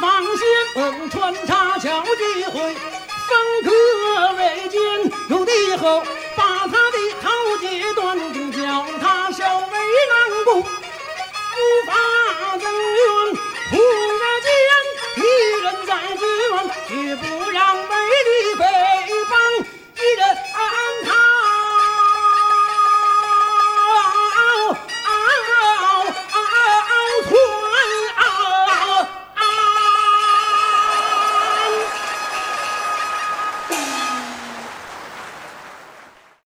放心，翁穿插瞧几回，分割为君，有地后把他的头截断，叫他小为难过，无法增援，苦了间，敌人在自问，绝不。